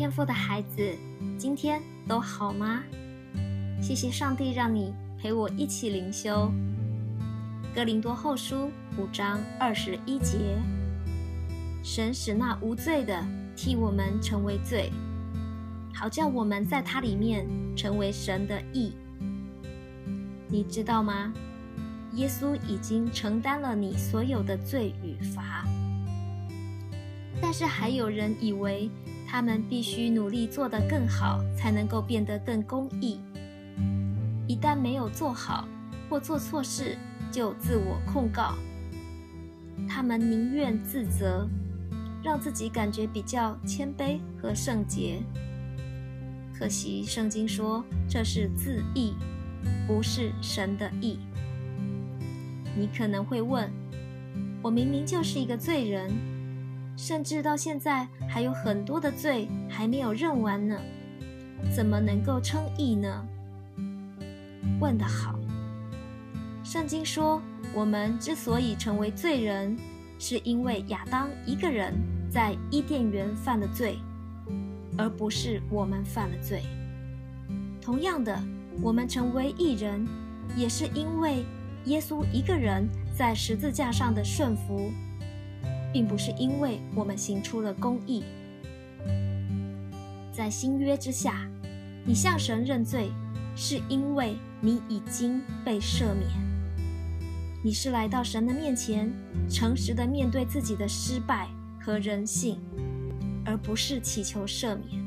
天赋的孩子，今天都好吗？谢谢上帝让你陪我一起灵修。哥林多后书五章二十一节，神使那无罪的替我们成为罪，好叫我们在他里面成为神的义。你知道吗？耶稣已经承担了你所有的罪与罚，但是还有人以为他们必须努力做得更好，才能够变得更公义。一旦没有做好或做错事，就自我控告。他们宁愿自责，让自己感觉比较谦卑和圣洁。可惜圣经说这是自义，不是神的义。你可能会问：我明明就是一个罪人，甚至到现在还有很多的罪还没有认完呢，怎么能够称义呢？问得好。圣经说，我们之所以成为罪人，是因为亚当一个人在伊甸园犯了罪，而不是我们犯了罪。同样的，我们成为义人，也是因为。耶稣一个人在十字架上的顺服，并不是因为我们行出了公义。在新约之下，你向神认罪，是因为你已经被赦免。你是来到神的面前，诚实的面对自己的失败和人性，而不是祈求赦免。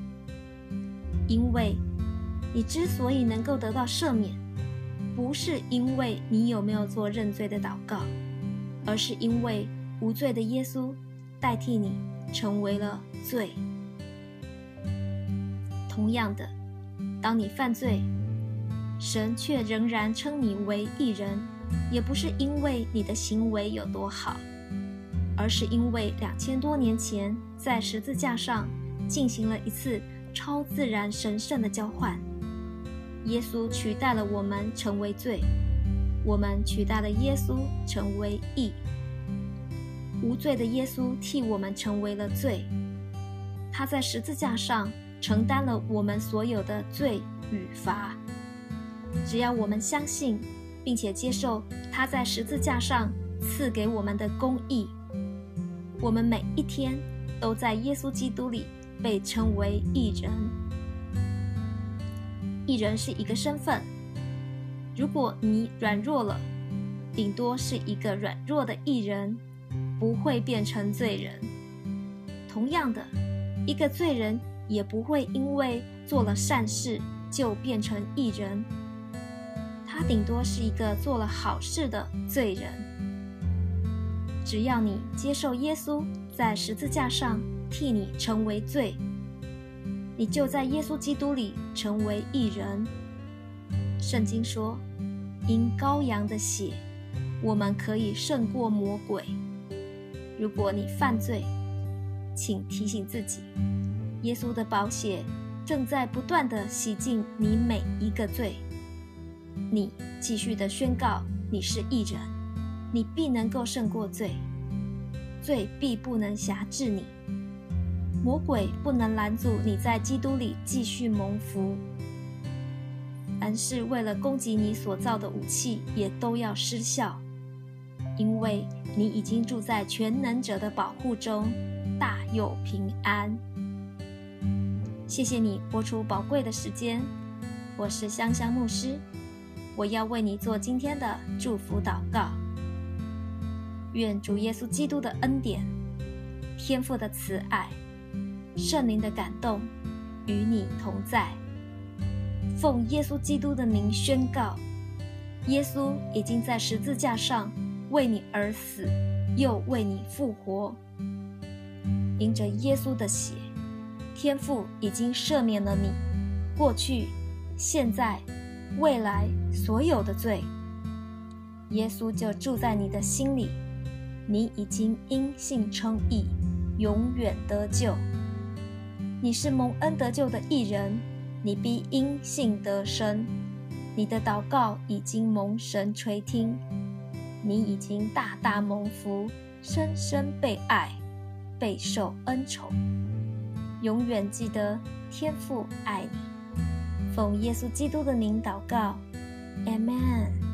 因为你之所以能够得到赦免。不是因为你有没有做认罪的祷告，而是因为无罪的耶稣代替你成为了罪。同样的，当你犯罪，神却仍然称你为义人，也不是因为你的行为有多好，而是因为两千多年前在十字架上进行了一次超自然神圣的交换。耶稣取代了我们成为罪，我们取代了耶稣成为义。无罪的耶稣替我们成为了罪，他在十字架上承担了我们所有的罪与罚。只要我们相信，并且接受他在十字架上赐给我们的公义，我们每一天都在耶稣基督里被称为义人。艺人是一个身份，如果你软弱了，顶多是一个软弱的艺人，不会变成罪人。同样的，一个罪人也不会因为做了善事就变成艺人，他顶多是一个做了好事的罪人。只要你接受耶稣在十字架上替你成为罪。你就在耶稣基督里成为一人。圣经说：“因羔羊的血，我们可以胜过魔鬼。”如果你犯罪，请提醒自己，耶稣的宝血正在不断的洗净你每一个罪。你继续的宣告你是义人，你必能够胜过罪，罪必不能辖制你。魔鬼不能拦阻你在基督里继续蒙福，凡是为了攻击你所造的武器也都要失效，因为你已经住在全能者的保护中，大有平安。谢谢你播出宝贵的时间，我是香香牧师，我要为你做今天的祝福祷告。愿主耶稣基督的恩典、天父的慈爱。圣灵的感动与你同在。奉耶稣基督的名宣告：耶稣已经在十字架上为你而死，又为你复活。因着耶稣的血，天父已经赦免了你过去、现在、未来所有的罪。耶稣就住在你的心里，你已经因信称义，永远得救。你是蒙恩得救的艺人，你必因信得生。你的祷告已经蒙神垂听，你已经大大蒙福，深深被爱，备受恩宠。永远记得天父爱你。奉耶稣基督的名祷告，Amen。